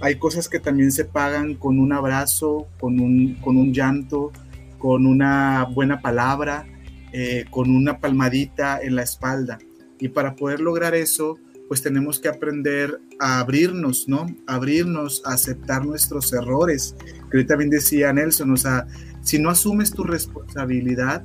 Hay cosas que también se pagan con un abrazo, con un, con un llanto, con una buena palabra, eh, con una palmadita en la espalda. Y para poder lograr eso, pues tenemos que aprender a abrirnos, ¿no? Abrirnos, a aceptar nuestros errores. Que bien decía Nelson, o sea, si no asumes tu responsabilidad,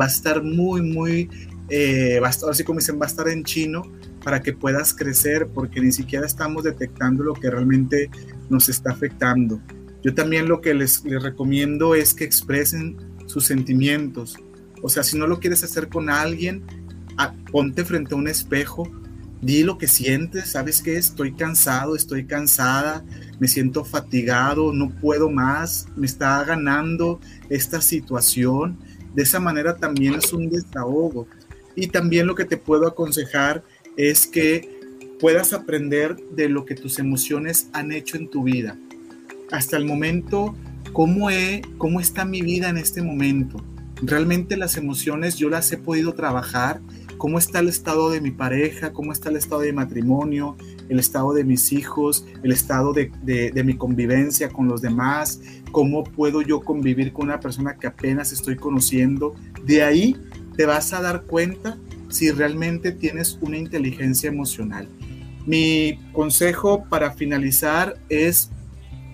va a estar muy, muy, eh, va a estar, así como dicen, va a estar en chino para que puedas crecer, porque ni siquiera estamos detectando lo que realmente nos está afectando. Yo también lo que les, les recomiendo es que expresen sus sentimientos. O sea, si no lo quieres hacer con alguien, ponte frente a un espejo Di lo que sientes, sabes que estoy cansado, estoy cansada, me siento fatigado, no puedo más, me está ganando esta situación. De esa manera también es un desahogo. Y también lo que te puedo aconsejar es que puedas aprender de lo que tus emociones han hecho en tu vida. Hasta el momento, ¿cómo, he, cómo está mi vida en este momento? Realmente las emociones yo las he podido trabajar cómo está el estado de mi pareja, cómo está el estado de matrimonio, el estado de mis hijos, el estado de, mi convivencia con los demás, cómo puedo yo convivir con una persona que apenas estoy conociendo. De ahí te vas a dar cuenta si realmente tienes una inteligencia emocional. Mi consejo para finalizar es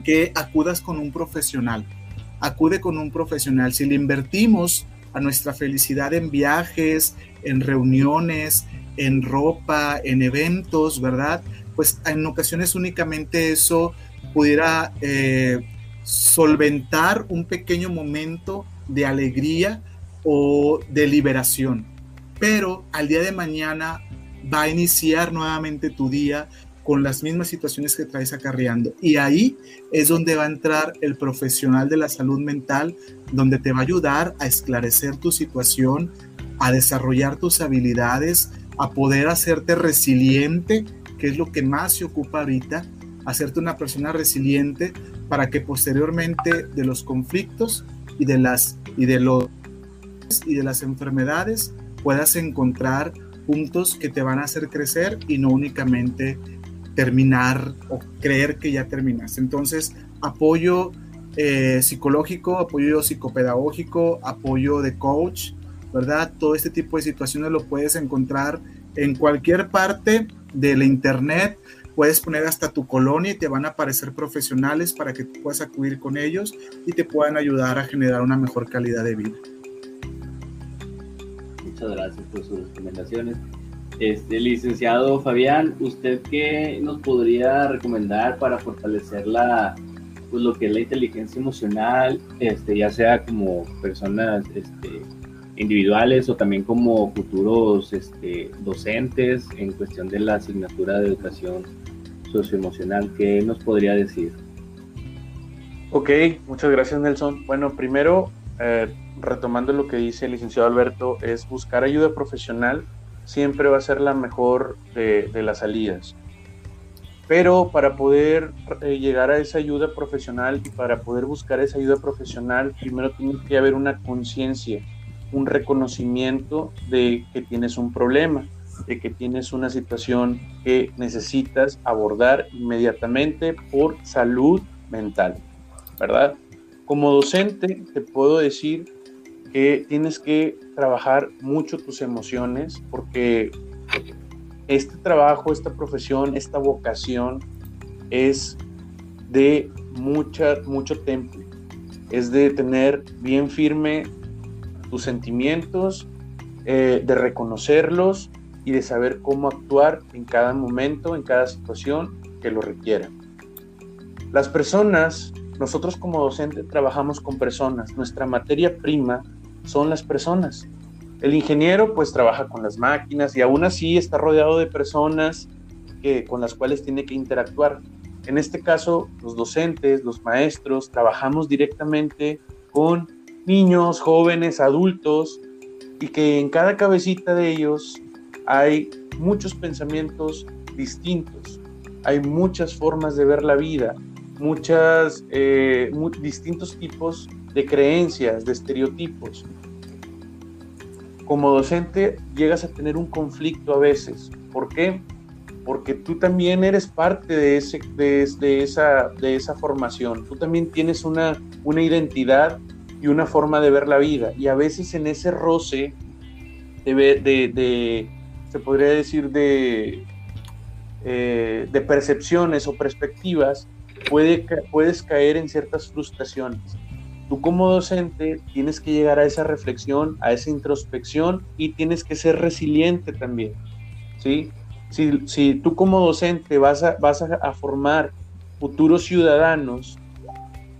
que acudas con un profesional. Acude con un profesional. Si le invertimos a nuestra felicidad en viajes, en reuniones, en ropa, en eventos, ¿verdad? Pues en ocasiones únicamente eso pudiera eh, solventar un pequeño momento de alegría o de liberación. Pero al día de mañana va a iniciar nuevamente tu día con las mismas situaciones que traes acarreando. Y ahí es donde va a entrar el profesional de la salud mental, donde te va a ayudar a esclarecer tu situación, a desarrollar tus habilidades, a poder hacerte resiliente, que es lo que más se ocupa ahorita, hacerte una persona resiliente para que posteriormente de los conflictos y de las y de los y de las enfermedades puedas encontrar puntos que te van a hacer crecer y no únicamente terminar o creer que ya terminas. Entonces, apoyo eh, psicológico, apoyo psicopedagógico, apoyo de coach, ¿verdad? Todo este tipo de situaciones lo puedes encontrar en cualquier parte de la internet. Puedes poner hasta tu colonia y te van a aparecer profesionales para que puedas acudir con ellos y te puedan ayudar a generar una mejor calidad de vida. Muchas gracias por sus recomendaciones. Este, licenciado Fabián, ¿usted qué nos podría recomendar para fortalecer la, pues, lo que es la inteligencia emocional, este, ya sea como personas este, individuales o también como futuros este, docentes en cuestión de la asignatura de educación socioemocional? ¿Qué nos podría decir? Ok, muchas gracias Nelson. Bueno, primero, eh, retomando lo que dice el licenciado Alberto, es buscar ayuda profesional siempre va a ser la mejor de, las salidas. Pero para poder eh, llegar a esa ayuda profesional y para poder buscar esa ayuda profesional, primero tiene que haber una conciencia, un reconocimiento de que tienes un problema, de que tienes una situación que necesitas abordar inmediatamente por salud mental, ¿verdad? Como docente te puedo decir que tienes que trabajar mucho tus emociones porque este trabajo, esta profesión, esta vocación es de mucha, mucho temple, es de tener bien firme tus sentimientos, eh, de reconocerlos y de saber cómo actuar en cada momento, en cada situación que lo requiera. Las personas, nosotros como docente trabajamos con personas, nuestra materia prima son las personas. El ingeniero pues trabaja con las máquinas y aún así está rodeado de personas que, con las cuales tiene que interactuar. En este caso, los docentes, los maestros, trabajamos directamente con niños, jóvenes, adultos y que en cada cabecita de ellos hay muchos pensamientos distintos, hay muchas formas de ver la vida, muchas, eh, distintos tipos de creencias, de estereotipos. Como docente llegas a tener un conflicto a veces. ¿Por qué? Porque tú también eres parte de, ese, de, esa, de esa formación. Tú también tienes una, una identidad y una forma de ver la vida. Y a veces en ese roce de, de, se podría decir, de, eh, de percepciones o perspectivas, puede, puedes caer en ciertas frustraciones. Tú como docente tienes que llegar a esa reflexión, a esa introspección y tienes que ser resiliente también. ¿sí? Si, tú como docente vas, a, formar futuros ciudadanos,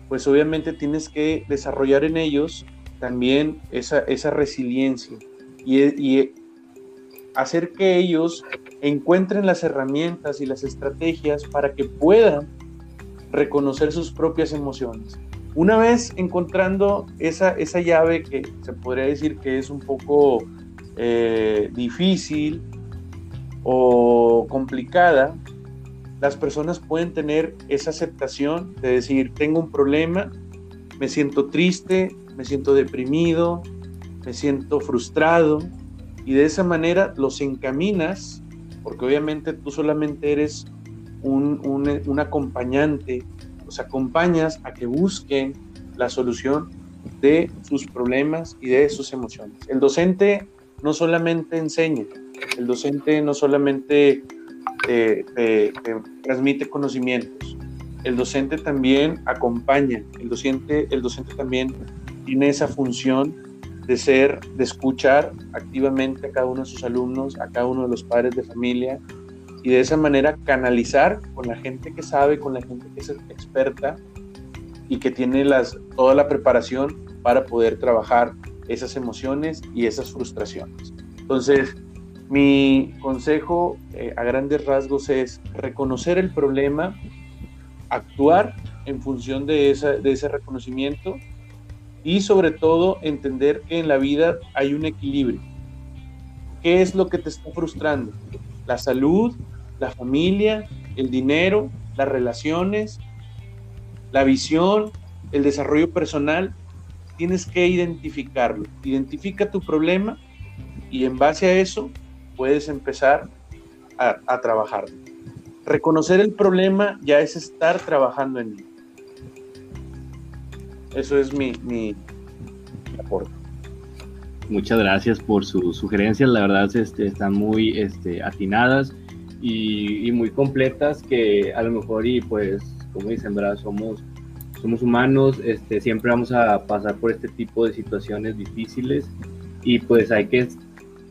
pues obviamente tienes que desarrollar en ellos también esa, resiliencia y hacer que ellos encuentren las herramientas y las estrategias para que puedan reconocer sus propias emociones. Una vez encontrando esa, esa llave que se podría decir que es un poco eh, difícil o complicada, las personas pueden tener esa aceptación de decir, tengo un problema, me siento triste, me siento deprimido, me siento frustrado, y de esa manera los encaminas, porque obviamente tú solamente eres un, un, acompañante, los acompañas a que busquen la solución de sus problemas y de sus emociones. El docente no solamente enseña, el docente no solamente transmite conocimientos, el docente también acompaña, el docente, el docente también tiene esa función de ser, de escuchar activamente a cada uno de sus alumnos, a cada uno de los padres de familia y de esa manera canalizar con la gente que sabe, con la gente que es experta y que tiene las, toda la preparación para poder trabajar esas emociones y esas frustraciones. Entonces, mi consejo eh, a grandes rasgos es reconocer el problema, actuar en función de, esa, de ese reconocimiento y sobre todo entender que en la vida hay un equilibrio. ¿Qué es lo que te está frustrando? La salud, la familia, el dinero, las relaciones, la visión, el desarrollo personal. Tienes que identificarlo. Identifica tu problema y en base a eso puedes empezar a, trabajar. Reconocer el problema ya es estar trabajando en él. Eso es mi, mi, aporte. Muchas gracias por sus sugerencias, la verdad este, están muy este, atinadas y, muy completas que a lo mejor y pues como dicen, ¿verdad? Somos, somos humanos, este, siempre vamos a pasar por este tipo de situaciones difíciles y pues hay que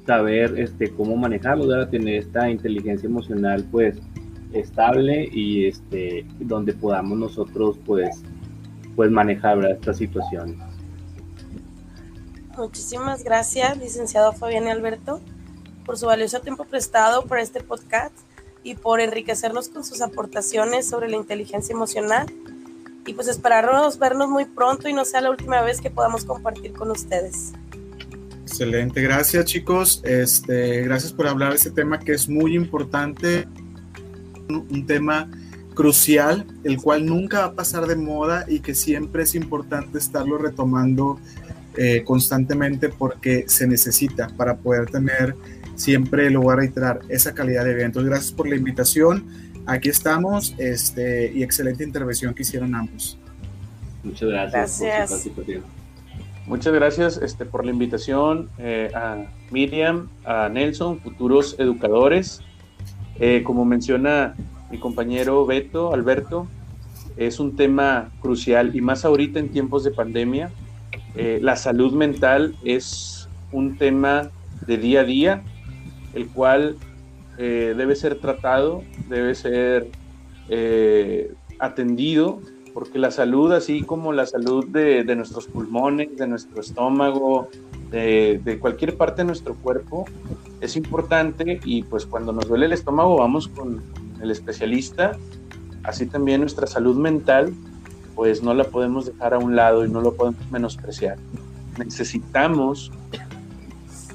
saber este, cómo manejarlo, ¿verdad? tener esta inteligencia emocional pues estable y este, donde podamos nosotros pues pues manejar estas situaciones. Muchísimas gracias, licenciado Fabián y Alberto, por su valioso tiempo prestado para este podcast y por enriquecernos con sus aportaciones sobre la inteligencia emocional. Y pues esperarnos vernos muy pronto y no sea la última vez que podamos compartir con ustedes. Excelente, gracias chicos. Este, gracias por hablar de este tema que es muy importante, un tema crucial, el cual nunca va a pasar de moda y que siempre es importante estarlo retomando eh, constantemente porque se necesita para poder tener siempre, lo voy a reiterar, esa calidad de eventos. Gracias por la invitación. Aquí estamos este, y excelente intervención que hicieron ambos. Muchas gracias. gracias. Muchas gracias este, por la invitación eh, a Miriam, a Nelson, futuros educadores. Eh, como menciona mi compañero Beto, Alberto, es un tema crucial y más ahorita en tiempos de pandemia. Eh, la salud mental es un tema de día a día, el cual eh, debe ser tratado, debe ser eh, atendido, porque la salud, así como la salud de, nuestros pulmones, de nuestro estómago, de, de, cualquier parte de nuestro cuerpo, es importante y pues cuando nos duele el estómago vamos con el especialista, así también nuestra salud mental, pues no la podemos dejar a un lado y no lo podemos menospreciar. Necesitamos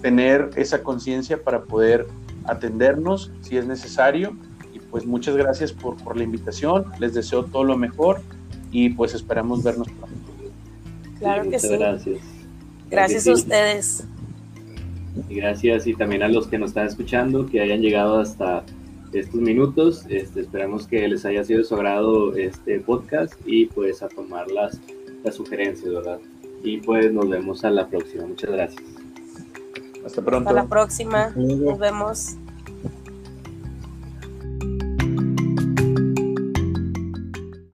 tener esa conciencia para poder atendernos si es necesario. Y pues muchas gracias por, por la invitación, les deseo todo lo mejor y pues esperamos vernos pronto. Claro que sí. Gracias. Gracias a ustedes. Y gracias y también a los que nos están escuchando, que hayan llegado hasta estos minutos. Este, esperamos que les haya sido de su agrado este podcast y pues a tomar las, las sugerencias, ¿verdad? Y pues nos vemos a la próxima. Muchas gracias. Hasta pronto. Hasta la próxima. Nos vemos.